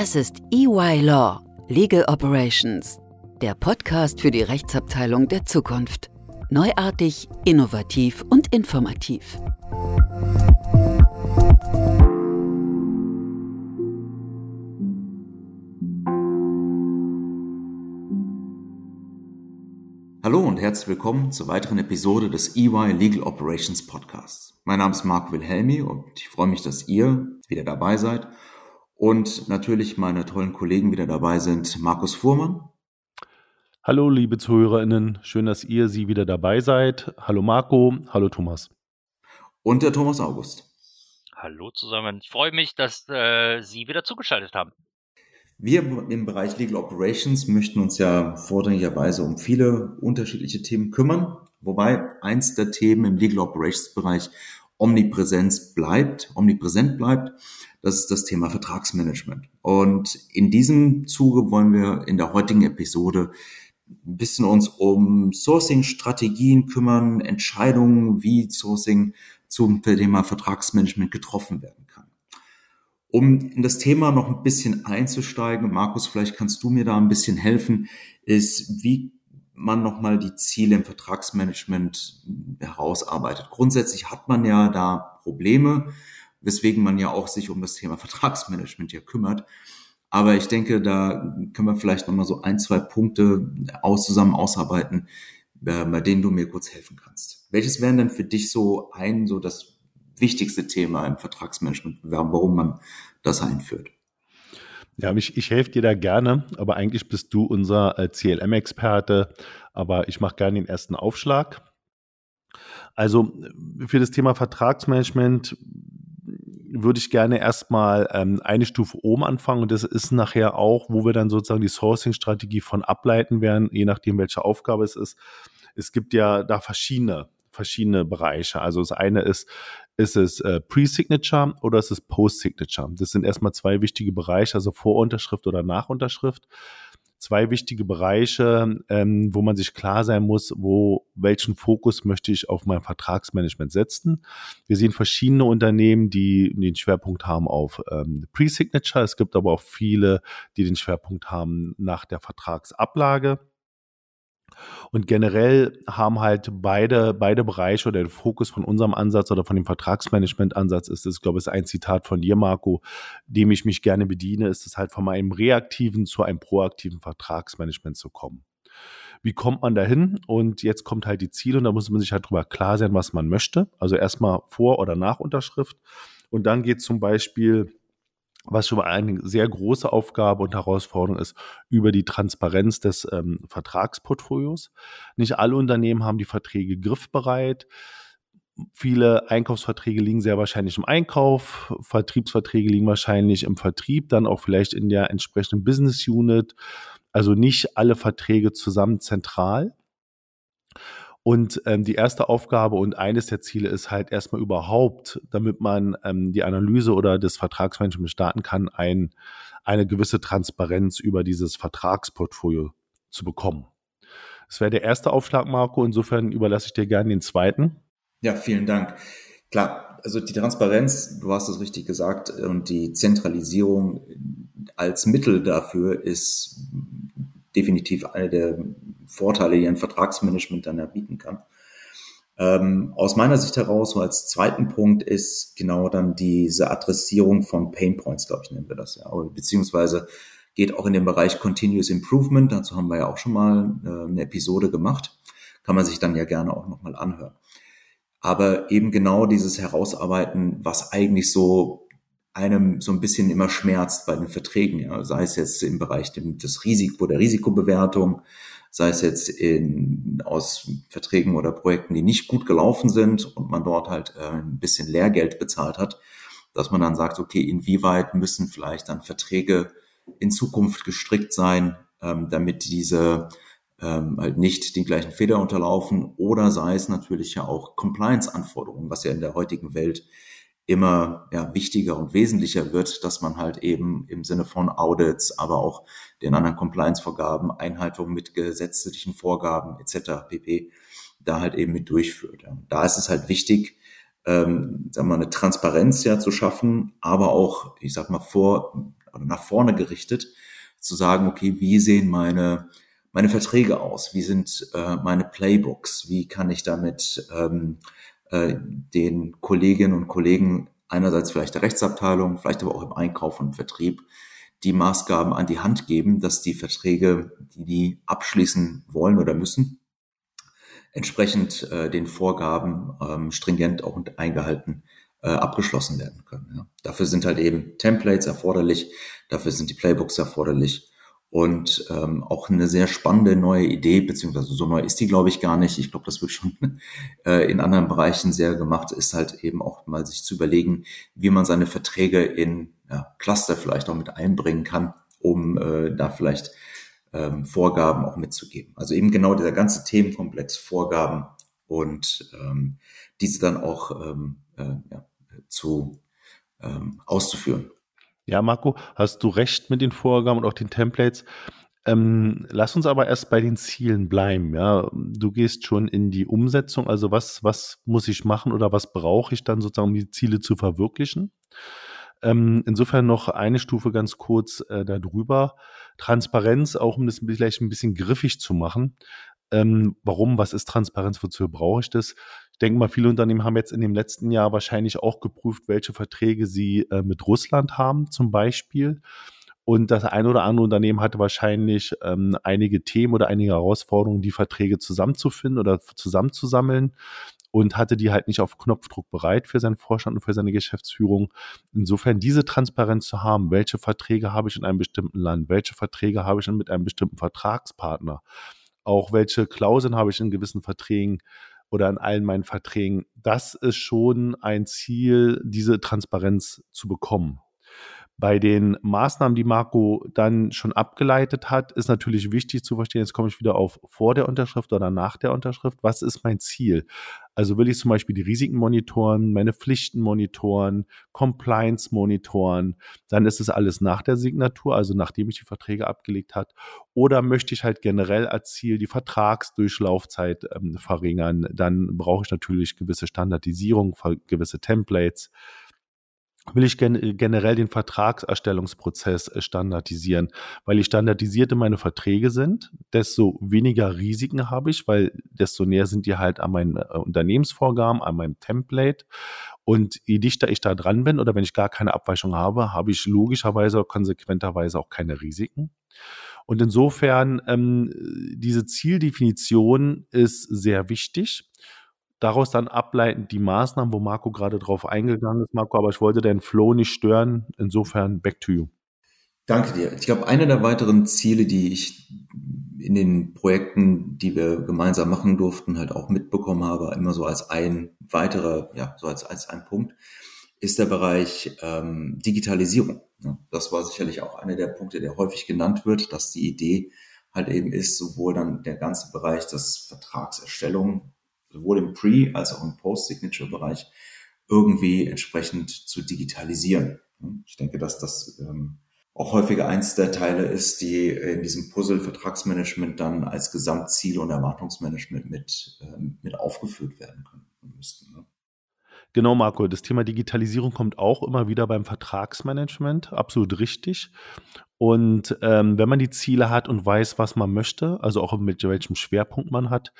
Das ist EY Law, Legal Operations, der Podcast für die Rechtsabteilung der Zukunft. Neuartig, innovativ und informativ. Hallo und herzlich willkommen zur weiteren Episode des EY Legal Operations Podcasts. Mein Name ist Marc Wilhelmi und ich freue mich, dass ihr wieder dabei seid und natürlich meine tollen Kollegen wieder dabei sind. Markus Fuhrmann. Hallo, liebe ZuhörerInnen. Schön, dass ihr Sie wieder dabei seid. Hallo Marco. Hallo Thomas. Und der Thomas August. Hallo zusammen. Ich freue mich, dass äh, Sie wieder zugeschaltet haben. Wir im Bereich Legal Operations möchten uns ja vordringlicherweise um viele unterschiedliche Themen kümmern, wobei eins der Themen im Legal Operations Bereich Omnipräsenz bleibt, omnipräsent bleibt. Das ist das Thema Vertragsmanagement. Und in diesem Zuge wollen wir in der heutigen Episode ein bisschen uns um Sourcing-Strategien kümmern, Entscheidungen, wie Sourcing zum Thema Vertragsmanagement getroffen werden kann. Um in das Thema noch ein bisschen einzusteigen, Markus, vielleicht kannst du mir da ein bisschen helfen, ist, wie man nochmal die Ziele im Vertragsmanagement herausarbeitet. Grundsätzlich hat man ja da Probleme, weswegen man ja auch sich um das Thema Vertragsmanagement hier kümmert. Aber ich denke, da können wir vielleicht nochmal so ein, zwei Punkte aus, zusammen ausarbeiten, äh, bei denen du mir kurz helfen kannst. Welches wären denn für dich so ein, so das wichtigste Thema im Vertragsmanagement, warum man das einführt? Ja, ich, ich helfe dir da gerne, aber eigentlich bist du unser äh, CLM-Experte, aber ich mache gerne den ersten Aufschlag. Also für das Thema Vertragsmanagement würde ich gerne erstmal ähm, eine Stufe oben anfangen und das ist nachher auch, wo wir dann sozusagen die Sourcing-Strategie von ableiten werden, je nachdem, welche Aufgabe es ist. Es gibt ja da verschiedene verschiedene Bereiche. Also das eine ist, ist es äh, Pre-Signature oder ist es Post-Signature? Das sind erstmal zwei wichtige Bereiche, also Vorunterschrift oder Nachunterschrift. Zwei wichtige Bereiche, ähm, wo man sich klar sein muss, wo welchen Fokus möchte ich auf mein Vertragsmanagement setzen. Wir sehen verschiedene Unternehmen, die den Schwerpunkt haben auf ähm, Pre-Signature. Es gibt aber auch viele, die den Schwerpunkt haben nach der Vertragsablage. Und generell haben halt beide, beide Bereiche oder der Fokus von unserem Ansatz oder von dem Vertragsmanagement-Ansatz ist glaube ich, ist ein Zitat von dir, Marco, dem ich mich gerne bediene, ist es halt von einem reaktiven zu einem proaktiven Vertragsmanagement zu kommen. Wie kommt man dahin? Und jetzt kommt halt die Ziele und da muss man sich halt drüber klar sein, was man möchte. Also erstmal Vor- oder Nachunterschrift. Und dann geht zum Beispiel was schon mal eine sehr große Aufgabe und Herausforderung ist, über die Transparenz des ähm, Vertragsportfolios. Nicht alle Unternehmen haben die Verträge griffbereit. Viele Einkaufsverträge liegen sehr wahrscheinlich im Einkauf, Vertriebsverträge liegen wahrscheinlich im Vertrieb, dann auch vielleicht in der entsprechenden Business Unit. Also nicht alle Verträge zusammen zentral. Und ähm, die erste Aufgabe und eines der Ziele ist halt erstmal überhaupt, damit man ähm, die Analyse oder das Vertragsmanagement starten kann, ein, eine gewisse Transparenz über dieses Vertragsportfolio zu bekommen. Das wäre der erste Aufschlag, Marco. Insofern überlasse ich dir gerne den zweiten. Ja, vielen Dank. Klar, also die Transparenz, du hast es richtig gesagt, und die Zentralisierung als Mittel dafür ist definitiv eine der Vorteile, die ein Vertragsmanagement dann erbieten kann. Ähm, aus meiner Sicht heraus, so als zweiten Punkt ist genau dann diese Adressierung von Pain Points, glaube ich, nennen wir das ja, beziehungsweise geht auch in den Bereich Continuous Improvement. Dazu haben wir ja auch schon mal äh, eine Episode gemacht. Kann man sich dann ja gerne auch nochmal anhören. Aber eben genau dieses Herausarbeiten, was eigentlich so einem so ein bisschen immer schmerzt bei den Verträgen, ja, sei es jetzt im Bereich des Risiko, der Risikobewertung, sei es jetzt in, aus Verträgen oder Projekten, die nicht gut gelaufen sind und man dort halt äh, ein bisschen Lehrgeld bezahlt hat, dass man dann sagt, okay, inwieweit müssen vielleicht dann Verträge in Zukunft gestrickt sein, ähm, damit diese ähm, halt nicht den gleichen Fehler unterlaufen oder sei es natürlich ja auch Compliance-Anforderungen, was ja in der heutigen Welt immer ja, wichtiger und wesentlicher wird, dass man halt eben im Sinne von Audits, aber auch den anderen Compliance-Vorgaben, Einhaltung mit gesetzlichen Vorgaben etc. pp. da halt eben mit durchführt. Ja. Da ist es halt wichtig, ähm, sagen wir mal, eine Transparenz ja zu schaffen, aber auch, ich sag mal, vor, oder nach vorne gerichtet, zu sagen, okay, wie sehen meine, meine Verträge aus? Wie sind äh, meine Playbooks? Wie kann ich damit ähm, äh, den Kolleginnen und Kollegen einerseits vielleicht der Rechtsabteilung, vielleicht aber auch im Einkauf und Vertrieb die Maßgaben an die Hand geben, dass die Verträge, die die abschließen wollen oder müssen, entsprechend äh, den Vorgaben ähm, stringent auch eingehalten äh, abgeschlossen werden können. Ja. Dafür sind halt eben Templates erforderlich, dafür sind die Playbooks erforderlich und ähm, auch eine sehr spannende neue Idee, beziehungsweise so neu ist die, glaube ich, gar nicht. Ich glaube, das wird schon äh, in anderen Bereichen sehr gemacht, ist halt eben auch mal sich zu überlegen, wie man seine Verträge in ja, Cluster vielleicht auch mit einbringen kann, um äh, da vielleicht ähm, Vorgaben auch mitzugeben. Also eben genau dieser ganze Themenkomplex Vorgaben und ähm, diese dann auch ähm, äh, ja, zu ähm, auszuführen. Ja, Marco, hast du recht mit den Vorgaben und auch den Templates. Ähm, lass uns aber erst bei den Zielen bleiben. Ja, du gehst schon in die Umsetzung. Also was, was muss ich machen oder was brauche ich dann sozusagen, um die Ziele zu verwirklichen? Ähm, insofern noch eine Stufe ganz kurz äh, darüber. Transparenz, auch um das vielleicht ein bisschen griffig zu machen. Ähm, warum? Was ist Transparenz? Wozu brauche ich das? Denke mal, viele Unternehmen haben jetzt in dem letzten Jahr wahrscheinlich auch geprüft, welche Verträge sie äh, mit Russland haben, zum Beispiel. Und das ein oder andere Unternehmen hatte wahrscheinlich ähm, einige Themen oder einige Herausforderungen, die Verträge zusammenzufinden oder zusammenzusammeln und hatte die halt nicht auf Knopfdruck bereit für seinen Vorstand und für seine Geschäftsführung. Insofern diese Transparenz zu haben, welche Verträge habe ich in einem bestimmten Land, welche Verträge habe ich mit einem bestimmten Vertragspartner, auch welche Klauseln habe ich in gewissen Verträgen, oder in allen meinen Verträgen. Das ist schon ein Ziel, diese Transparenz zu bekommen. Bei den Maßnahmen, die Marco dann schon abgeleitet hat, ist natürlich wichtig zu verstehen, jetzt komme ich wieder auf vor der Unterschrift oder nach der Unterschrift, was ist mein Ziel? Also will ich zum Beispiel die Risiken monitoren, meine Pflichten monitoren, Compliance monitoren, dann ist es alles nach der Signatur, also nachdem ich die Verträge abgelegt hat. Oder möchte ich halt generell als Ziel die Vertragsdurchlaufzeit ähm, verringern, dann brauche ich natürlich gewisse Standardisierung, gewisse Templates will ich gen generell den Vertragserstellungsprozess äh, standardisieren. Weil je standardisierter meine Verträge sind, desto weniger Risiken habe ich, weil desto näher sind die halt an meinen äh, Unternehmensvorgaben, an meinem Template. Und je dichter ich da dran bin oder wenn ich gar keine Abweichung habe, habe ich logischerweise oder konsequenterweise auch keine Risiken. Und insofern, ähm, diese Zieldefinition ist sehr wichtig daraus dann ableitend die Maßnahmen, wo Marco gerade drauf eingegangen ist, Marco, aber ich wollte deinen Flow nicht stören. Insofern, back to you. Danke dir. Ich glaube, eine der weiteren Ziele, die ich in den Projekten, die wir gemeinsam machen durften, halt auch mitbekommen habe, immer so als ein weiterer, ja, so als, als ein Punkt, ist der Bereich ähm, Digitalisierung. Ja, das war sicherlich auch einer der Punkte, der häufig genannt wird, dass die Idee halt eben ist, sowohl dann der ganze Bereich des Vertragserstellung sowohl im Pre- als auch im Post-Signature-Bereich irgendwie entsprechend zu digitalisieren. Ich denke, dass das ähm, auch häufiger eins der Teile ist, die in diesem Puzzle Vertragsmanagement dann als Gesamtziel und Erwartungsmanagement mit, ähm, mit aufgeführt werden können müssten. Ne? Genau, Marco. Das Thema Digitalisierung kommt auch immer wieder beim Vertragsmanagement. Absolut richtig. Und ähm, wenn man die Ziele hat und weiß, was man möchte, also auch mit welchem Schwerpunkt man hat,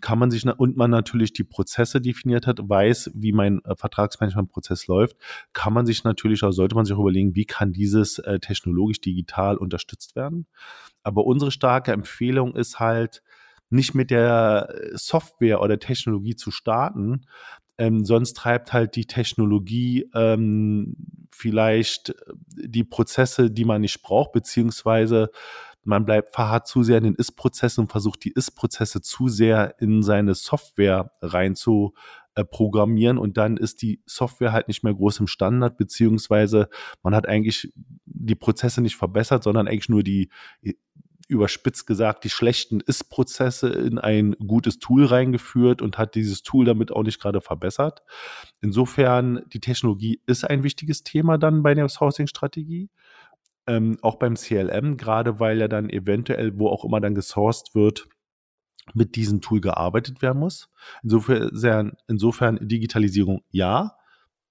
kann man sich und man natürlich die Prozesse definiert hat, weiß, wie mein äh, Vertragsmanagementprozess läuft, kann man sich natürlich auch, sollte man sich auch überlegen, wie kann dieses äh, technologisch digital unterstützt werden. Aber unsere starke Empfehlung ist halt, nicht mit der äh, Software oder Technologie zu starten, ähm, sonst treibt halt die Technologie ähm, vielleicht die Prozesse, die man nicht braucht, beziehungsweise man bleibt verharrt zu sehr in den Ist-Prozessen und versucht die Ist-Prozesse zu sehr in seine Software rein zu äh, programmieren und dann ist die Software halt nicht mehr groß im Standard, beziehungsweise man hat eigentlich die Prozesse nicht verbessert, sondern eigentlich nur die überspitzt gesagt, die schlechten Ist-Prozesse in ein gutes Tool reingeführt und hat dieses Tool damit auch nicht gerade verbessert. Insofern, die Technologie ist ein wichtiges Thema dann bei der Sourcing-Strategie. Ähm, auch beim CLM, gerade weil ja dann eventuell, wo auch immer dann gesourced wird, mit diesem Tool gearbeitet werden muss. Insofern, insofern Digitalisierung ja,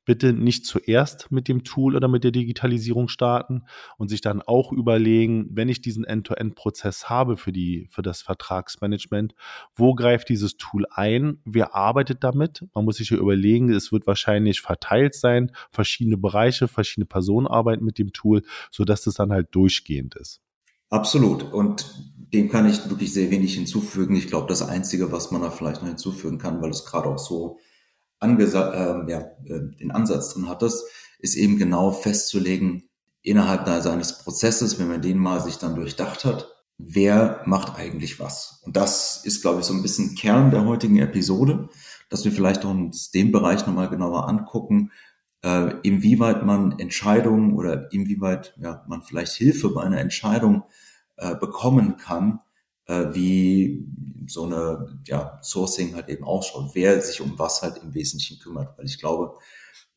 bitte nicht zuerst mit dem Tool oder mit der Digitalisierung starten und sich dann auch überlegen, wenn ich diesen End-to-End-Prozess habe für, die, für das Vertragsmanagement, wo greift dieses Tool ein, wer arbeitet damit? Man muss sich ja überlegen, es wird wahrscheinlich verteilt sein, verschiedene Bereiche, verschiedene Personen arbeiten mit dem Tool, sodass das dann halt durchgehend ist. Absolut. Und dem kann ich wirklich sehr wenig hinzufügen. Ich glaube, das Einzige, was man da vielleicht noch hinzufügen kann, weil es gerade auch so angesa äh, ja, äh, den Ansatz drin hattest, ist eben genau festzulegen, innerhalb seines Prozesses, wenn man den mal sich dann durchdacht hat, wer macht eigentlich was. Und das ist, glaube ich, so ein bisschen Kern der heutigen Episode, dass wir vielleicht uns den Bereich nochmal genauer angucken, äh, inwieweit man Entscheidungen oder inwieweit ja, man vielleicht Hilfe bei einer Entscheidung äh, bekommen kann, äh, wie so eine ja, Sourcing halt eben ausschaut, wer sich um was halt im Wesentlichen kümmert. Weil ich glaube,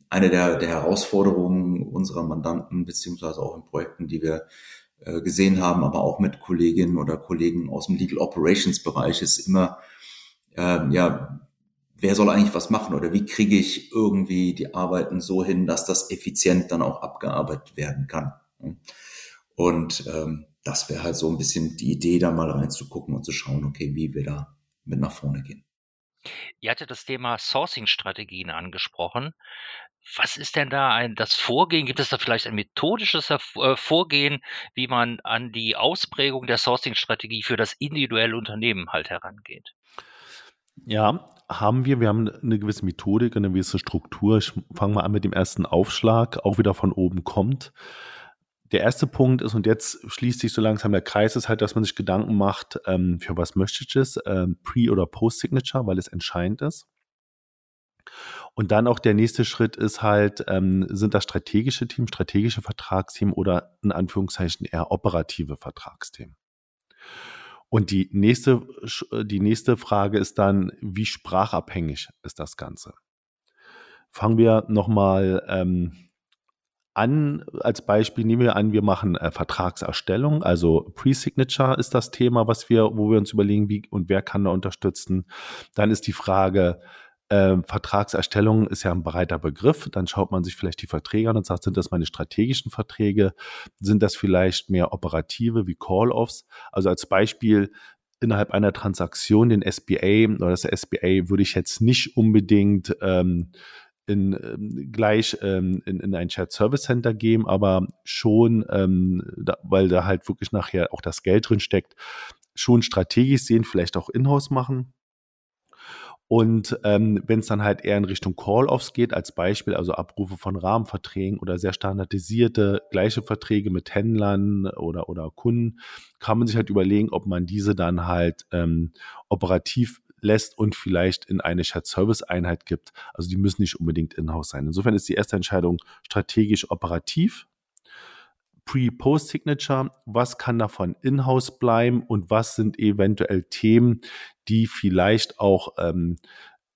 eine der, der Herausforderungen unserer Mandanten, beziehungsweise auch in Projekten, die wir äh, gesehen haben, aber auch mit Kolleginnen oder Kollegen aus dem Legal Operations Bereich, ist immer, äh, ja, wer soll eigentlich was machen oder wie kriege ich irgendwie die Arbeiten so hin, dass das effizient dann auch abgearbeitet werden kann. Und ähm, das wäre halt so ein bisschen die Idee, da mal reinzugucken und zu schauen, okay, wie wir da mit nach vorne gehen. Ihr hattet das Thema Sourcing-Strategien angesprochen. Was ist denn da ein, das Vorgehen? Gibt es da vielleicht ein methodisches äh, Vorgehen, wie man an die Ausprägung der Sourcing-Strategie für das individuelle Unternehmen halt herangeht? Ja, haben wir. Wir haben eine gewisse Methodik, eine gewisse Struktur. Ich fange mal an mit dem ersten Aufschlag, auch wieder von oben kommt der erste Punkt ist, und jetzt schließt sich so langsam der Kreis, ist halt, dass man sich Gedanken macht, ähm, für was möchte ich es, ähm, Pre- oder Post-Signature, weil es entscheidend ist. Und dann auch der nächste Schritt ist halt, ähm, sind das strategische Themen, strategische Vertragsthemen oder in Anführungszeichen eher operative Vertragsthemen. Und die nächste, die nächste Frage ist dann, wie sprachabhängig ist das Ganze? Fangen wir nochmal ähm, an, als Beispiel nehmen wir an, wir machen äh, Vertragserstellung, also Pre-Signature ist das Thema, was wir, wo wir uns überlegen, wie und wer kann da unterstützen. Dann ist die Frage, äh, Vertragserstellung ist ja ein breiter Begriff. Dann schaut man sich vielleicht die Verträge an und sagt, sind das meine strategischen Verträge? Sind das vielleicht mehr operative wie Call-offs? Also als Beispiel, innerhalb einer Transaktion den SBA oder das SBA würde ich jetzt nicht unbedingt ähm, in, ähm, gleich ähm, in, in ein Shared Service Center geben, aber schon, ähm, da, weil da halt wirklich nachher auch das Geld drin steckt, schon strategisch sehen, vielleicht auch in-house machen. Und ähm, wenn es dann halt eher in Richtung Call-offs geht, als Beispiel, also Abrufe von Rahmenverträgen oder sehr standardisierte gleiche Verträge mit Händlern oder, oder Kunden, kann man sich halt überlegen, ob man diese dann halt ähm, operativ lässt und vielleicht in eine Shared-Service-Einheit gibt. Also die müssen nicht unbedingt in-house sein. Insofern ist die erste Entscheidung strategisch operativ. Pre-Post-Signature, was kann davon in-house bleiben und was sind eventuell Themen, die vielleicht auch ähm,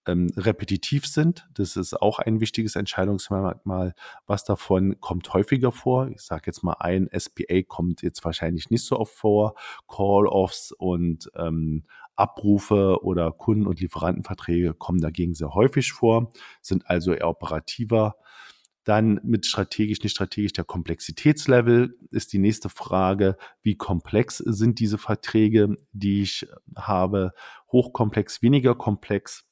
ähm, repetitiv sind. Das ist auch ein wichtiges Entscheidungsmerkmal. Was davon kommt häufiger vor? Ich sage jetzt mal ein, SPA kommt jetzt wahrscheinlich nicht so oft vor. Call-offs und ähm, Abrufe oder Kunden- und Lieferantenverträge kommen dagegen sehr häufig vor, sind also eher operativer. Dann mit strategisch, nicht strategisch, der Komplexitätslevel ist die nächste Frage. Wie komplex sind diese Verträge, die ich habe? Hochkomplex, weniger komplex?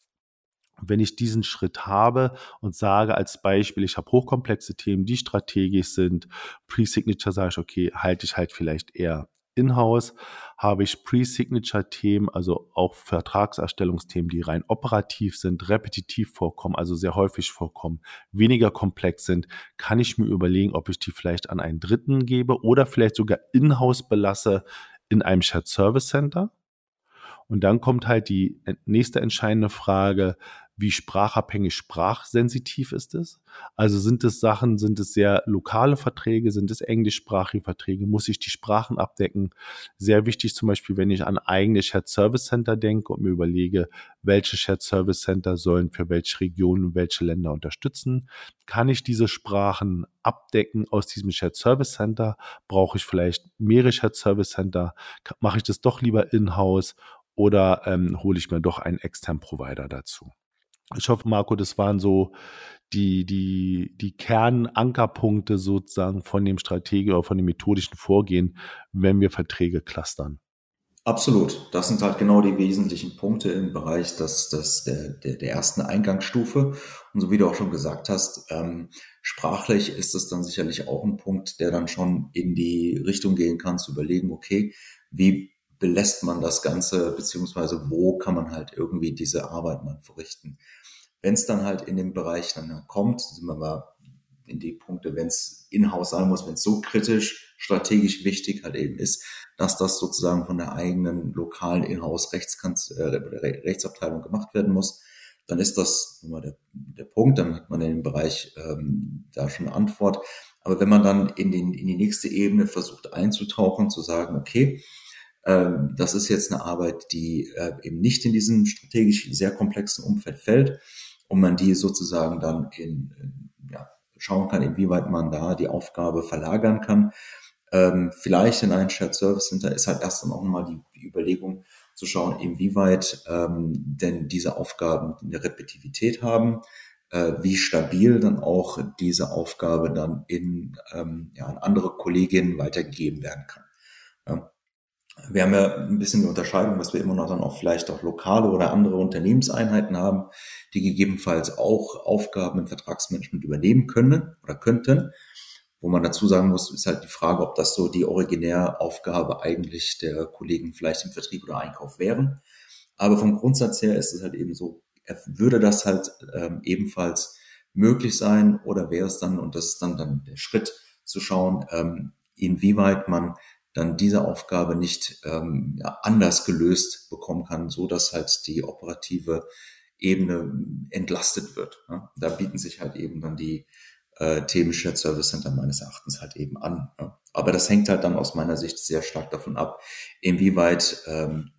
wenn ich diesen Schritt habe und sage als Beispiel, ich habe hochkomplexe Themen, die strategisch sind, Pre-Signature sage ich, okay, halte ich halt vielleicht eher in-house habe ich Pre-Signature-Themen, also auch Vertragserstellungsthemen, die rein operativ sind, repetitiv vorkommen, also sehr häufig vorkommen, weniger komplex sind, kann ich mir überlegen, ob ich die vielleicht an einen Dritten gebe oder vielleicht sogar in-house belasse in einem Shared Service Center. Und dann kommt halt die nächste entscheidende Frage, wie sprachabhängig, sprachsensitiv ist es? Also sind es Sachen, sind es sehr lokale Verträge, sind es englischsprachige Verträge, muss ich die Sprachen abdecken? Sehr wichtig zum Beispiel, wenn ich an eigene Shared Service Center denke und mir überlege, welche Shared Service Center sollen für welche Regionen und welche Länder unterstützen, kann ich diese Sprachen abdecken aus diesem Shared Service Center? Brauche ich vielleicht mehrere Shared Service Center? Mache ich das doch lieber in-house oder ähm, hole ich mir doch einen externen Provider dazu? Ich hoffe, Marco, das waren so die, die, die Kernankerpunkte sozusagen von dem Strategie oder von dem methodischen Vorgehen, wenn wir Verträge clustern. Absolut. Das sind halt genau die wesentlichen Punkte im Bereich des, des, der, der, der ersten Eingangsstufe. Und so wie du auch schon gesagt hast, ähm, sprachlich ist es dann sicherlich auch ein Punkt, der dann schon in die Richtung gehen kann, zu überlegen, okay, wie belässt man das Ganze, beziehungsweise wo kann man halt irgendwie diese Arbeit dann verrichten. Wenn es dann halt in den Bereich dann kommt, sind wir mal in die Punkte, wenn es in-house sein muss, wenn es so kritisch, strategisch wichtig halt eben ist, dass das sozusagen von der eigenen lokalen Inhouse äh, Rechtsabteilung gemacht werden muss, dann ist das immer der, der Punkt, dann hat man in dem Bereich ähm, da schon eine Antwort. Aber wenn man dann in, den, in die nächste Ebene versucht einzutauchen, zu sagen, okay, ähm, das ist jetzt eine Arbeit, die äh, eben nicht in diesem strategisch sehr komplexen Umfeld fällt und man die sozusagen dann in, in ja, schauen kann, inwieweit man da die Aufgabe verlagern kann. Ähm, vielleicht in ein Shared Service Center ist halt erst dann auch nochmal die, die Überlegung zu schauen, inwieweit ähm, denn diese Aufgaben eine Repetitivität haben, äh, wie stabil dann auch diese Aufgabe dann in, ähm, ja, an andere Kolleginnen weitergegeben werden kann. Ja. Wir haben ja ein bisschen die Unterscheidung, dass wir immer noch dann auch vielleicht auch lokale oder andere Unternehmenseinheiten haben, die gegebenenfalls auch Aufgaben im Vertragsmanagement übernehmen können oder könnten. Wo man dazu sagen muss, ist halt die Frage, ob das so die Originäraufgabe eigentlich der Kollegen vielleicht im Vertrieb oder Einkauf wären. Aber vom Grundsatz her ist es halt eben so, würde das halt ähm, ebenfalls möglich sein oder wäre es dann, und das ist dann, dann der Schritt zu schauen, ähm, inwieweit man dann diese Aufgabe nicht ähm, ja, anders gelöst bekommen kann, so dass halt die operative Ebene entlastet wird. Ja. Da bieten sich halt eben dann die äh, Themen Shared Service Center meines Erachtens halt eben an. Ja. Aber das hängt halt dann aus meiner Sicht sehr stark davon ab, inwieweit ähm,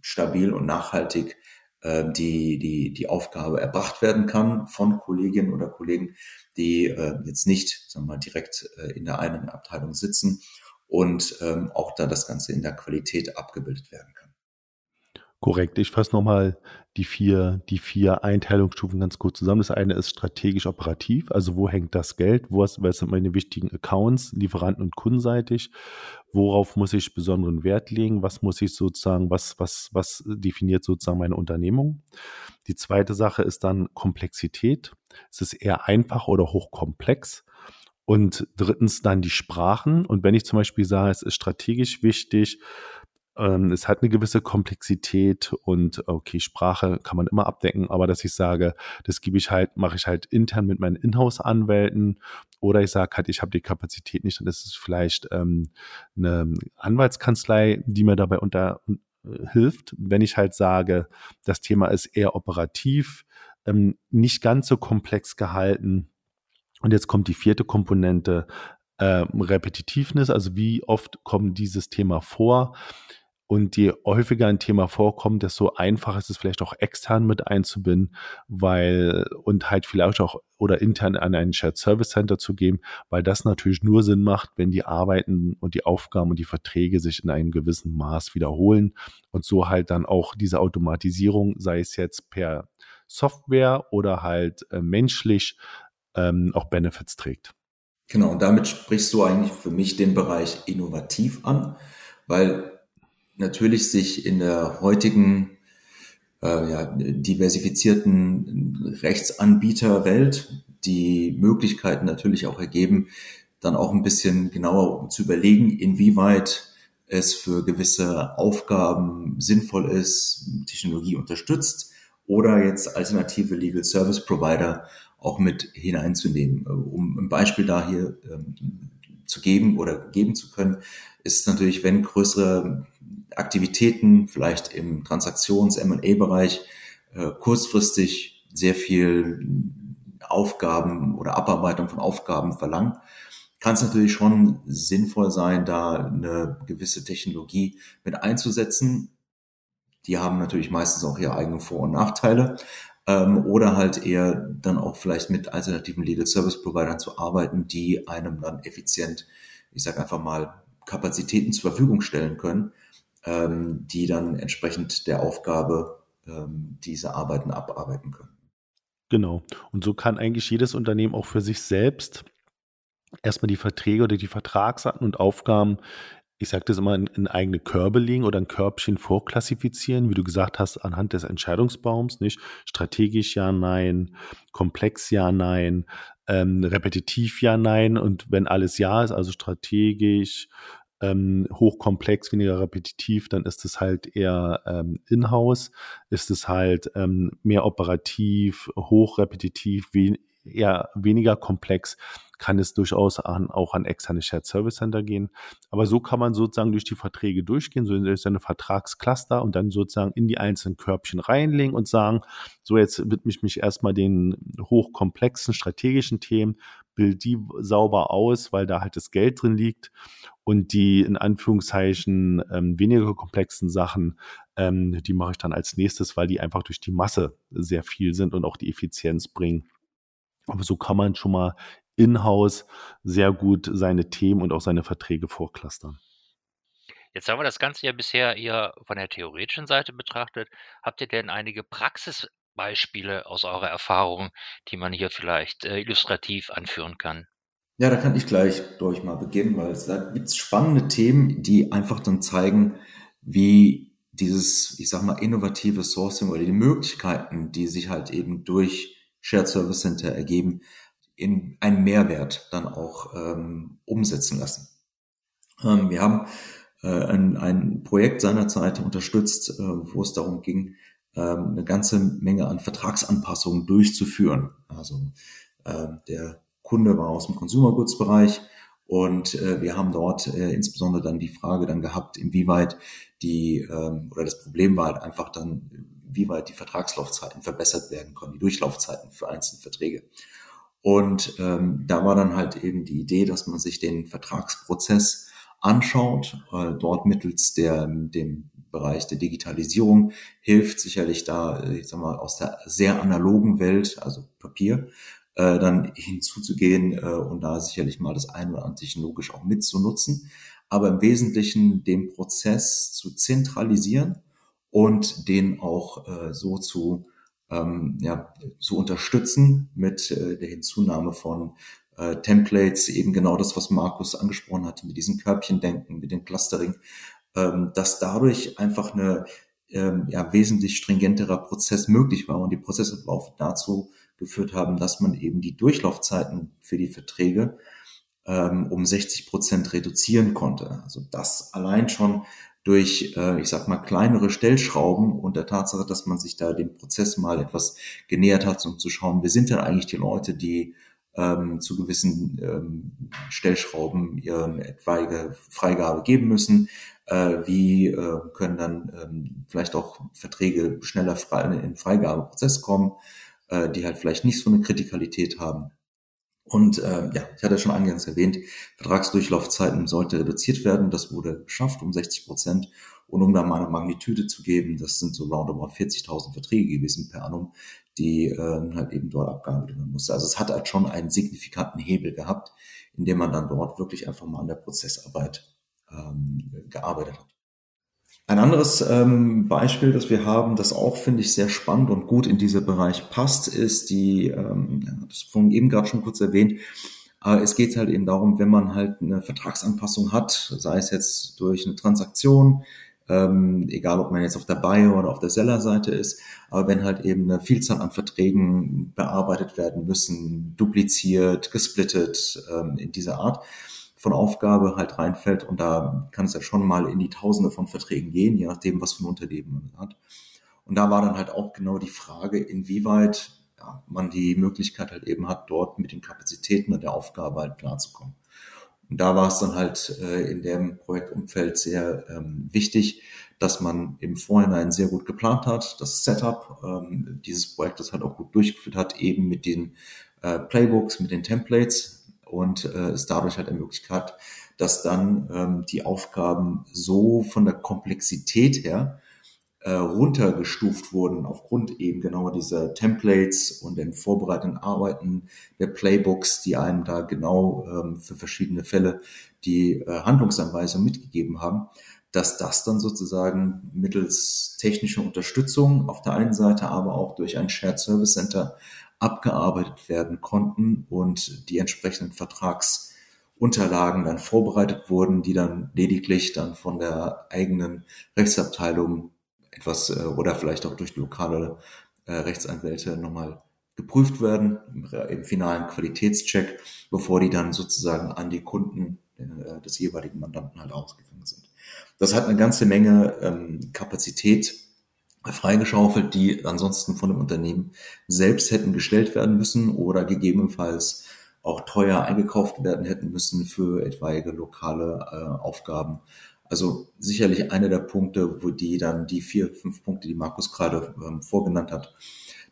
stabil und nachhaltig äh, die, die, die Aufgabe erbracht werden kann von Kolleginnen oder Kollegen, die äh, jetzt nicht sagen wir mal, direkt äh, in der einen Abteilung sitzen und ähm, auch da das Ganze in der Qualität abgebildet werden kann. Korrekt. Ich fasse nochmal die vier, die vier Einteilungsstufen ganz kurz zusammen. Das eine ist strategisch operativ, also wo hängt das Geld, wo was sind meine wichtigen Accounts, Lieferanten- und kundenseitig, worauf muss ich besonderen Wert legen, was muss ich sozusagen, was, was, was definiert sozusagen meine Unternehmung. Die zweite Sache ist dann Komplexität. Es ist eher einfach oder hochkomplex. Und drittens dann die Sprachen. Und wenn ich zum Beispiel sage, es ist strategisch wichtig, ähm, es hat eine gewisse Komplexität und okay, Sprache kann man immer abdecken, aber dass ich sage, das gebe ich halt, mache ich halt intern mit meinen Inhouse-Anwälten oder ich sage halt, ich habe die Kapazität nicht, dann ist es vielleicht ähm, eine Anwaltskanzlei, die mir dabei unter äh, hilft. Wenn ich halt sage, das Thema ist eher operativ, ähm, nicht ganz so komplex gehalten, und jetzt kommt die vierte Komponente, äh, Repetitiveness, also wie oft kommt dieses Thema vor. Und je häufiger ein Thema vorkommt, desto einfacher ist es vielleicht auch extern mit einzubinden, weil und halt vielleicht auch oder intern an ein Shared Service Center zu geben, weil das natürlich nur Sinn macht, wenn die Arbeiten und die Aufgaben und die Verträge sich in einem gewissen Maß wiederholen und so halt dann auch diese Automatisierung, sei es jetzt per Software oder halt äh, menschlich, ähm, auch Benefits trägt. Genau, und damit sprichst du eigentlich für mich den Bereich innovativ an, weil natürlich sich in der heutigen äh, ja, diversifizierten Rechtsanbieterwelt die Möglichkeiten natürlich auch ergeben, dann auch ein bisschen genauer zu überlegen, inwieweit es für gewisse Aufgaben sinnvoll ist, Technologie unterstützt oder jetzt alternative Legal Service Provider auch mit hineinzunehmen. Um ein Beispiel da hier ähm, zu geben oder geben zu können, ist natürlich, wenn größere Aktivitäten vielleicht im Transaktions-M&A-Bereich äh, kurzfristig sehr viel Aufgaben oder Abarbeitung von Aufgaben verlangen, kann es natürlich schon sinnvoll sein, da eine gewisse Technologie mit einzusetzen. Die haben natürlich meistens auch ihre eigenen Vor- und Nachteile, ähm, oder halt eher dann auch vielleicht mit alternativen Legal Service Providern zu arbeiten, die einem dann effizient, ich sage einfach mal, Kapazitäten zur Verfügung stellen können, ähm, die dann entsprechend der Aufgabe ähm, diese Arbeiten abarbeiten können. Genau. Und so kann eigentlich jedes Unternehmen auch für sich selbst erstmal die Verträge oder die Vertragsarten und Aufgaben ich sage das immer, in, in, eigene Körbe legen oder ein Körbchen vorklassifizieren, wie du gesagt hast, anhand des Entscheidungsbaums, nicht? Strategisch ja, nein, komplex ja, nein, ähm, repetitiv ja, nein. Und wenn alles ja ist, also strategisch, ähm, hochkomplex, weniger repetitiv, dann ist es halt eher ähm, in-house, ist es halt ähm, mehr operativ, hochrepetitiv, we eher weniger komplex, kann es durchaus an, auch an externe Shared Service Center gehen. Aber so kann man sozusagen durch die Verträge durchgehen, so ist eine Vertragscluster und dann sozusagen in die einzelnen Körbchen reinlegen und sagen, so jetzt widme ich mich erstmal den hochkomplexen strategischen Themen, bild die sauber aus, weil da halt das Geld drin liegt und die in Anführungszeichen ähm, weniger komplexen Sachen, ähm, die mache ich dann als nächstes, weil die einfach durch die Masse sehr viel sind und auch die Effizienz bringen. Aber so kann man schon mal in-house sehr gut seine Themen und auch seine Verträge vorklustern. Jetzt haben wir das Ganze ja bisher eher von der theoretischen Seite betrachtet. Habt ihr denn einige Praxisbeispiele aus eurer Erfahrung, die man hier vielleicht äh, illustrativ anführen kann? Ja, da kann ich gleich durch mal beginnen, weil es, da gibt es spannende Themen, die einfach dann zeigen, wie dieses, ich sag mal, innovative Sourcing oder die Möglichkeiten, die sich halt eben durch Shared Service Center ergeben, in einen Mehrwert dann auch ähm, umsetzen lassen. Ähm, wir haben äh, ein, ein Projekt seinerzeit unterstützt, äh, wo es darum ging, ähm, eine ganze Menge an Vertragsanpassungen durchzuführen. Also äh, der Kunde war aus dem Consumer Goods Bereich und äh, wir haben dort äh, insbesondere dann die Frage dann gehabt, inwieweit die ähm, oder das Problem war halt einfach dann, wie weit die Vertragslaufzeiten verbessert werden können, die Durchlaufzeiten für einzelne Verträge. Und ähm, da war dann halt eben die Idee, dass man sich den Vertragsprozess anschaut, äh, dort mittels der, dem Bereich der Digitalisierung hilft sicherlich da, äh, ich sag mal, aus der sehr analogen Welt, also Papier, äh, dann hinzuzugehen äh, und da sicherlich mal das eine oder andere technologisch auch mitzunutzen, aber im Wesentlichen den Prozess zu zentralisieren und den auch äh, so zu ähm, ja, zu unterstützen mit äh, der Hinzunahme von äh, Templates, eben genau das, was Markus angesprochen hatte, mit diesem Körbchendenken, mit dem Clustering, ähm, dass dadurch einfach eine ähm, ja, wesentlich stringenterer Prozess möglich war und die Prozessabläufe dazu geführt haben, dass man eben die Durchlaufzeiten für die Verträge ähm, um 60 Prozent reduzieren konnte. Also das allein schon durch, äh, ich sag mal, kleinere Stellschrauben und der Tatsache, dass man sich da dem Prozess mal etwas genähert hat, um zu schauen, wer sind denn eigentlich die Leute, die ähm, zu gewissen ähm, Stellschrauben ihre etwaige Freigabe geben müssen, äh, wie äh, können dann ähm, vielleicht auch Verträge schneller frei, in den Freigabeprozess kommen, äh, die halt vielleicht nicht so eine Kritikalität haben. Und äh, ja, ich hatte schon eingangs erwähnt, Vertragsdurchlaufzeiten sollte reduziert werden. Das wurde geschafft um 60 Prozent. Und um da mal eine Magnitude zu geben, das sind so roundabout 40.000 Verträge gewesen per annum, die äh, halt eben dort abgearbeitet werden musste. Also es hat halt schon einen signifikanten Hebel gehabt, indem man dann dort wirklich einfach mal an der Prozessarbeit ähm, gearbeitet hat. Ein anderes ähm, Beispiel, das wir haben, das auch, finde ich, sehr spannend und gut in diesen Bereich passt, ist die, ähm, das von eben gerade schon kurz erwähnt, aber es geht halt eben darum, wenn man halt eine Vertragsanpassung hat, sei es jetzt durch eine Transaktion, ähm, egal ob man jetzt auf der Buyer- oder auf der Seller-Seite ist, aber wenn halt eben eine Vielzahl an Verträgen bearbeitet werden müssen, dupliziert, gesplittet ähm, in dieser Art, von Aufgabe halt reinfällt und da kann es ja schon mal in die Tausende von Verträgen gehen, je nachdem, was für ein Unternehmen man hat. Und da war dann halt auch genau die Frage, inwieweit ja, man die Möglichkeit halt eben hat, dort mit den Kapazitäten und der Aufgabe halt klarzukommen. Und da war es dann halt äh, in dem Projektumfeld sehr ähm, wichtig, dass man im Vorhinein sehr gut geplant hat, das Setup ähm, dieses Projektes halt auch gut durchgeführt hat, eben mit den äh, Playbooks, mit den Templates, und äh, es dadurch halt ermöglicht hat, dass dann ähm, die Aufgaben so von der Komplexität her äh, runtergestuft wurden aufgrund eben genau dieser Templates und den vorbereitenden Arbeiten der Playbooks, die einem da genau ähm, für verschiedene Fälle die äh, Handlungsanweisung mitgegeben haben, dass das dann sozusagen mittels technischer Unterstützung auf der einen Seite, aber auch durch ein Shared Service Center abgearbeitet werden konnten und die entsprechenden Vertragsunterlagen dann vorbereitet wurden, die dann lediglich dann von der eigenen Rechtsabteilung etwas äh, oder vielleicht auch durch lokale äh, Rechtsanwälte nochmal geprüft werden im, finalen Qualitätscheck, bevor die dann sozusagen an die Kunden äh, des jeweiligen Mandanten halt ausgegangen sind. Das hat eine ganze Menge ähm, Kapazität freigeschaufelt, die ansonsten von dem Unternehmen selbst hätten gestellt werden müssen oder gegebenenfalls auch teuer eingekauft werden hätten müssen für etwaige lokale äh, Aufgaben. Also sicherlich einer der Punkte, wo die dann die vier, fünf Punkte, die Markus gerade ähm, vorgenannt hat,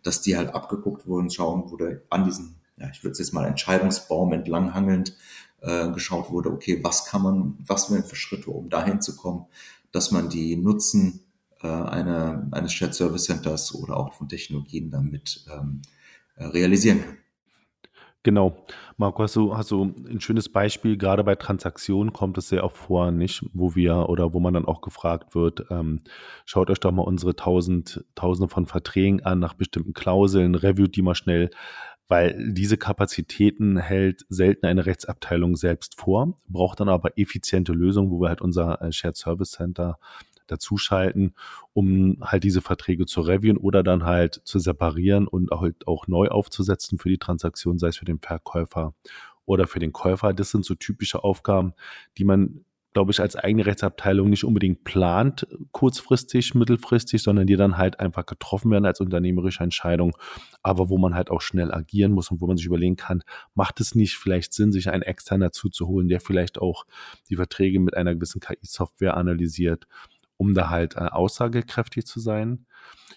dass die halt abgeguckt wurden, schauen wurde an diesen, ja, ich würde es jetzt mal Entscheidungsbaum entlanghangelnd äh, geschaut wurde, okay, was kann man, was wären für Schritte, um dahin zu kommen, dass man die Nutzen äh, einer, eines Shared Service Centers oder auch von Technologien damit ähm, äh, realisieren kann. Genau. Marco, hast du, hast du ein schönes Beispiel, gerade bei Transaktionen kommt es sehr oft vor, nicht, wo wir oder wo man dann auch gefragt wird, ähm, schaut euch doch mal unsere tausend, tausende von Verträgen an nach bestimmten Klauseln, reviewt die mal schnell, weil diese Kapazitäten hält selten eine Rechtsabteilung selbst vor, braucht dann aber effiziente Lösungen, wo wir halt unser äh, Shared Service Center dazuschalten, um halt diese Verträge zu reviewen oder dann halt zu separieren und halt auch neu aufzusetzen für die Transaktion, sei es für den Verkäufer oder für den Käufer. Das sind so typische Aufgaben, die man glaube ich, als eigene Rechtsabteilung nicht unbedingt plant, kurzfristig, mittelfristig, sondern die dann halt einfach getroffen werden als unternehmerische Entscheidung, aber wo man halt auch schnell agieren muss und wo man sich überlegen kann, macht es nicht vielleicht Sinn, sich einen externer zuzuholen, der vielleicht auch die Verträge mit einer gewissen KI-Software analysiert um da halt äh, aussagekräftig zu sein.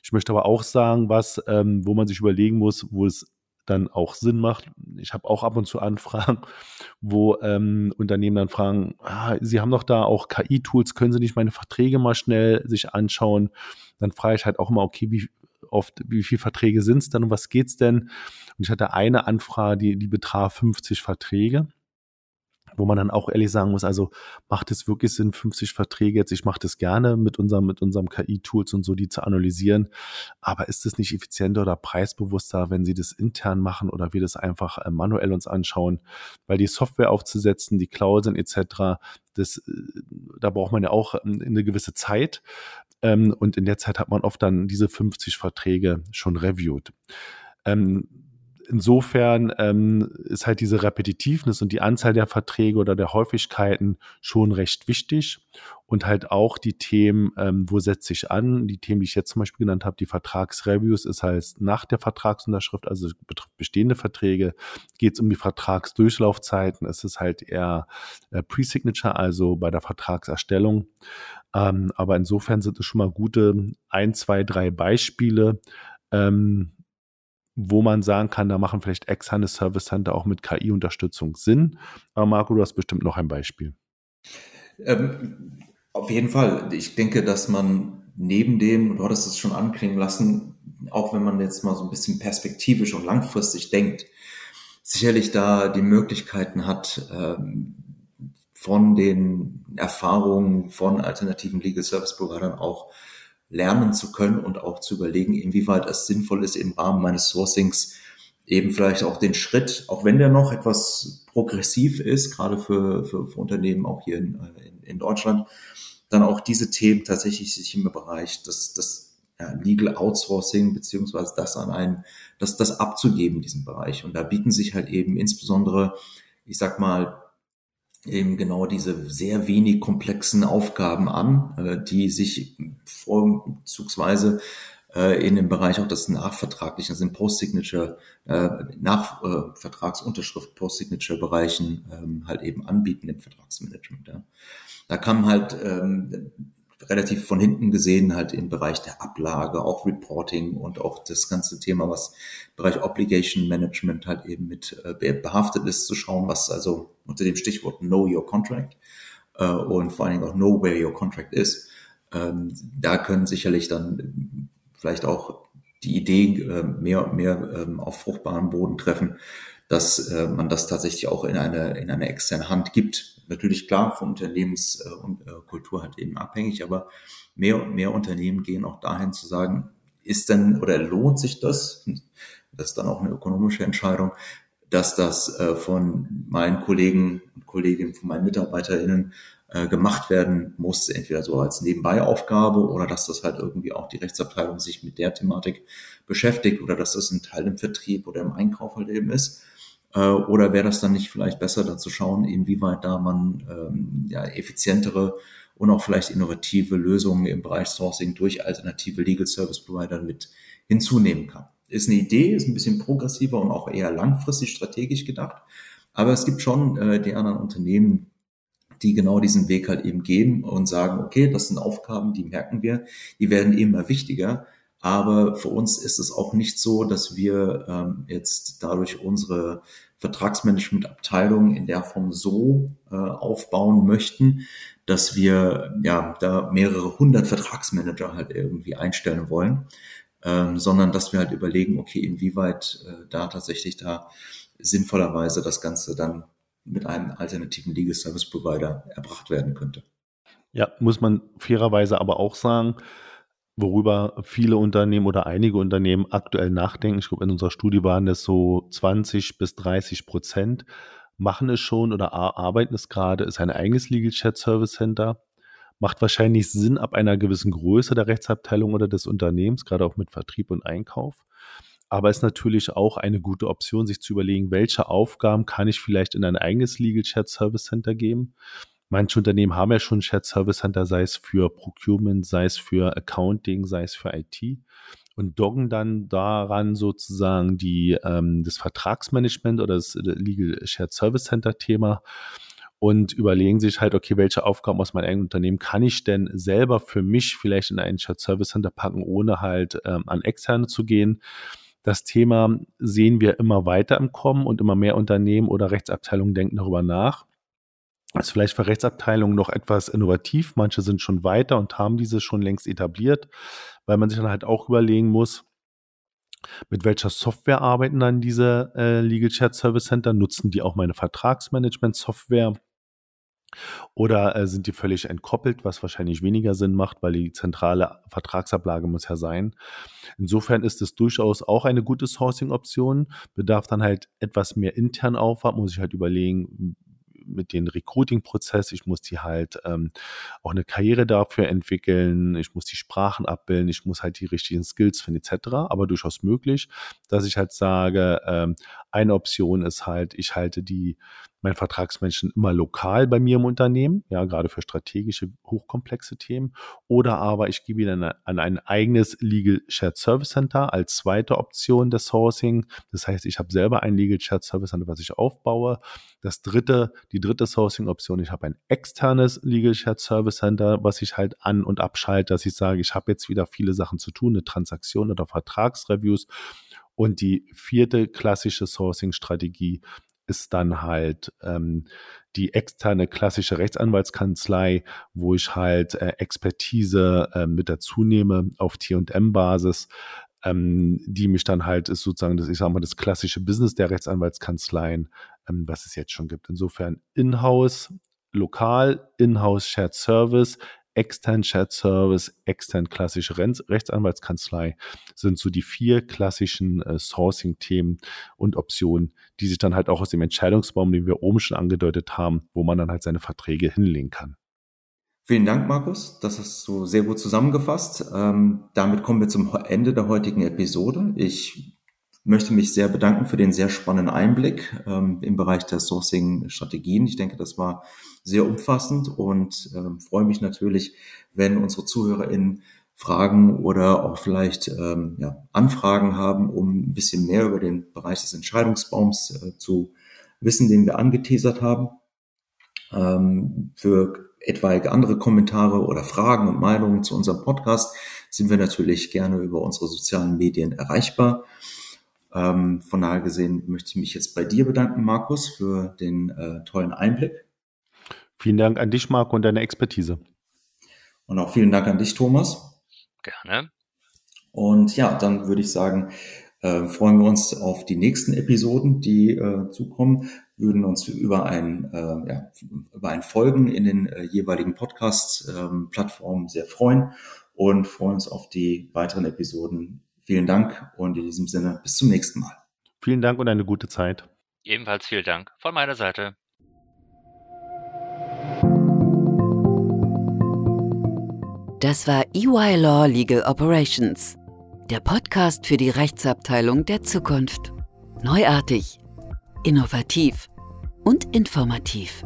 Ich möchte aber auch sagen, was, ähm, wo man sich überlegen muss, wo es dann auch Sinn macht. Ich habe auch ab und zu Anfragen, wo ähm, Unternehmen dann fragen, ah, Sie haben doch da auch KI-Tools, können Sie nicht meine Verträge mal schnell sich anschauen? Dann frage ich halt auch immer, okay, wie oft, wie viele Verträge sind es denn und was geht's denn? Und ich hatte eine Anfrage, die, die betraf 50 Verträge wo man dann auch ehrlich sagen muss, also macht es wirklich Sinn, 50 Verträge jetzt, ich mache das gerne mit unserem, mit unserem KI-Tools und so, die zu analysieren, aber ist es nicht effizienter oder preisbewusster, wenn Sie das intern machen oder wir das einfach äh, manuell uns anschauen, weil die Software aufzusetzen, die Klauseln etc., das, äh, da braucht man ja auch ähm, eine gewisse Zeit ähm, und in der Zeit hat man oft dann diese 50 Verträge schon reviewed. Ähm, insofern ähm, ist halt diese Repetitivness und die Anzahl der Verträge oder der Häufigkeiten schon recht wichtig. Und halt auch die Themen, ähm, wo setze ich an? Die Themen, die ich jetzt zum Beispiel genannt habe, die Vertragsreviews, ist halt nach der Vertragsunterschrift, also betrifft bestehende Verträge, geht es um die Vertragsdurchlaufzeiten. Es ist halt eher äh, Pre-Signature, also bei der Vertragserstellung. Ähm, aber insofern sind es schon mal gute ein, zwei, drei Beispiele, ähm, wo man sagen kann, da machen vielleicht externe Service Center auch mit KI-Unterstützung Sinn. Aber Marco, du hast bestimmt noch ein Beispiel. Ähm, auf jeden Fall. Ich denke, dass man neben dem, du hattest es schon anklingen lassen, auch wenn man jetzt mal so ein bisschen perspektivisch und langfristig denkt, sicherlich da die Möglichkeiten hat, ähm, von den Erfahrungen von alternativen Legal Service Providern auch lernen zu können und auch zu überlegen, inwieweit es sinnvoll ist, im Rahmen meines Sourcings eben vielleicht auch den Schritt, auch wenn der noch etwas progressiv ist, gerade für, für, für Unternehmen auch hier in, in, in, Deutschland, dann auch diese Themen tatsächlich sich im Bereich des, des ja, Legal Outsourcing beziehungsweise das an einen, das, das abzugeben, diesen Bereich. Und da bieten sich halt eben insbesondere, ich sag mal, eben genau diese sehr wenig komplexen Aufgaben an, äh, die sich vorzugsweise äh, in dem Bereich auch des Nachvertraglichen, also in Post-Signature, äh, Nachvertragsunterschrift, Post-Signature-Bereichen ähm, halt eben anbieten im Vertragsmanagement. Ja. Da kann halt ähm, relativ von hinten gesehen halt im Bereich der Ablage, auch Reporting und auch das ganze Thema, was im Bereich Obligation Management halt eben mit äh, behaftet ist, zu schauen, was also unter dem Stichwort Know Your Contract äh, und vor allen Dingen auch Know Where Your Contract is. Ähm, da können sicherlich dann vielleicht auch die Idee äh, mehr und mehr ähm, auf fruchtbaren Boden treffen, dass äh, man das tatsächlich auch in eine, in eine externe Hand gibt, natürlich klar von Unternehmenskultur äh, halt eben abhängig, aber mehr und mehr Unternehmen gehen auch dahin zu sagen, ist denn oder lohnt sich das, das ist dann auch eine ökonomische Entscheidung, dass das äh, von meinen Kollegen und Kolleginnen, von meinen MitarbeiterInnen äh, gemacht werden muss, entweder so als Nebenbeiaufgabe oder dass das halt irgendwie auch die Rechtsabteilung sich mit der Thematik beschäftigt oder dass das ein Teil im Vertrieb oder im Einkauf halt eben ist. Äh, oder wäre das dann nicht vielleicht besser, da zu schauen, inwieweit da man ähm, ja, effizientere und auch vielleicht innovative Lösungen im Bereich Sourcing durch alternative Legal Service Provider mit hinzunehmen kann. Ist eine Idee, ist ein bisschen progressiver und auch eher langfristig strategisch gedacht. Aber es gibt schon äh, die anderen Unternehmen, die genau diesen Weg halt eben gehen und sagen, okay, das sind Aufgaben, die merken wir, die werden immer wichtiger. Aber für uns ist es auch nicht so, dass wir ähm, jetzt dadurch unsere Vertragsmanagement-Abteilung in der Form so äh, aufbauen möchten, dass wir ja da mehrere hundert Vertragsmanager halt irgendwie einstellen wollen, ähm, sondern dass wir halt überlegen, okay, inwieweit äh, da tatsächlich da sinnvollerweise das Ganze dann mit einem alternativen Legal Service Provider erbracht werden könnte. Ja, muss man fairerweise aber auch sagen, worüber viele Unternehmen oder einige Unternehmen aktuell nachdenken. Ich glaube, in unserer Studie waren das so 20 bis 30 Prozent, machen es schon oder arbeiten es gerade, ist ein eigenes Legal Chat Service Center. Macht wahrscheinlich Sinn ab einer gewissen Größe der Rechtsabteilung oder des Unternehmens, gerade auch mit Vertrieb und Einkauf. Aber ist natürlich auch eine gute Option, sich zu überlegen, welche Aufgaben kann ich vielleicht in ein eigenes Legal Chat Service Center geben. Manche Unternehmen haben ja schon Chat Service Center, sei es für Procurement, sei es für Accounting, sei es für IT und doggen dann daran sozusagen die, ähm, das Vertragsmanagement oder das Legal Shared Service Center Thema und überlegen sich halt, okay, welche Aufgaben aus meinem eigenen Unternehmen kann ich denn selber für mich vielleicht in ein Shared Service Center packen, ohne halt ähm, an externe zu gehen. Das Thema sehen wir immer weiter im Kommen und immer mehr Unternehmen oder Rechtsabteilungen denken darüber nach. Ist vielleicht für Rechtsabteilungen noch etwas innovativ. Manche sind schon weiter und haben diese schon längst etabliert, weil man sich dann halt auch überlegen muss, mit welcher Software arbeiten dann diese äh, Legal Chat Service Center? Nutzen die auch meine Vertragsmanagement-Software? Oder äh, sind die völlig entkoppelt, was wahrscheinlich weniger Sinn macht, weil die zentrale Vertragsablage muss ja sein. Insofern ist es durchaus auch eine gute Sourcing-Option, bedarf dann halt etwas mehr intern Aufwand, muss ich halt überlegen, mit dem Recruiting-Prozess. Ich muss die halt ähm, auch eine Karriere dafür entwickeln. Ich muss die Sprachen abbilden. Ich muss halt die richtigen Skills finden etc. Aber durchaus möglich, dass ich halt sage, ähm, eine Option ist halt, ich halte die mein Vertragsmenschen immer lokal bei mir im Unternehmen, ja, gerade für strategische, hochkomplexe Themen. Oder aber ich gebe ihnen an ein eigenes Legal Shared Service Center als zweite Option des Sourcing. Das heißt, ich habe selber ein Legal Shared Service Center, was ich aufbaue. Das dritte, die dritte Sourcing-Option, ich habe ein externes Legal Shared Service Center, was ich halt an- und abschalte, dass ich sage, ich habe jetzt wieder viele Sachen zu tun, eine Transaktion oder Vertragsreviews. Und die vierte klassische Sourcing-Strategie ist dann halt ähm, die externe klassische Rechtsanwaltskanzlei, wo ich halt äh, Expertise äh, mit dazu nehme auf T&M-Basis, ähm, die mich dann halt ist sozusagen das, ich sag mal, das klassische Business der Rechtsanwaltskanzleien, ähm, was es jetzt schon gibt. Insofern in-house, lokal, in-house Shared Service, extern Chat Service, extern klassische Rechtsanwaltskanzlei sind so die vier klassischen äh, Sourcing-Themen und Optionen, die sich dann halt auch aus dem Entscheidungsbaum, den wir oben schon angedeutet haben, wo man dann halt seine Verträge hinlegen kann. Vielen Dank, Markus. Das hast du sehr gut zusammengefasst. Ähm, damit kommen wir zum Ende der heutigen Episode. Ich möchte mich sehr bedanken für den sehr spannenden Einblick ähm, im Bereich der Sourcing-Strategien. Ich denke, das war sehr umfassend und ähm, freue mich natürlich, wenn unsere ZuhörerInnen Fragen oder auch vielleicht ähm, ja, Anfragen haben, um ein bisschen mehr über den Bereich des Entscheidungsbaums äh, zu wissen, den wir angeteasert haben. Ähm, für etwaige andere Kommentare oder Fragen und Meinungen zu unserem Podcast sind wir natürlich gerne über unsere sozialen Medien erreichbar. Ähm, von daher gesehen möchte ich mich jetzt bei dir bedanken, Markus, für den äh, tollen Einblick. Vielen Dank an dich, Marco, und deine Expertise. Und auch vielen Dank an dich, Thomas. Gerne. Und ja, dann würde ich sagen, äh, freuen wir uns auf die nächsten Episoden, die äh, zukommen, würden uns über ein, äh, ja, über ein Folgen in den äh, jeweiligen Podcast-Plattformen ähm, sehr freuen und freuen uns auf die weiteren Episoden vielen Dank und in diesem Sinne bis zum nächsten Mal. Vielen Dank und eine gute Zeit. Ebenfalls vielen Dank von meiner Seite. Das war EY Law Legal Operations, der Podcast für die Rechtsabteilung der Zukunft. Neuartig, innovativ und informativ.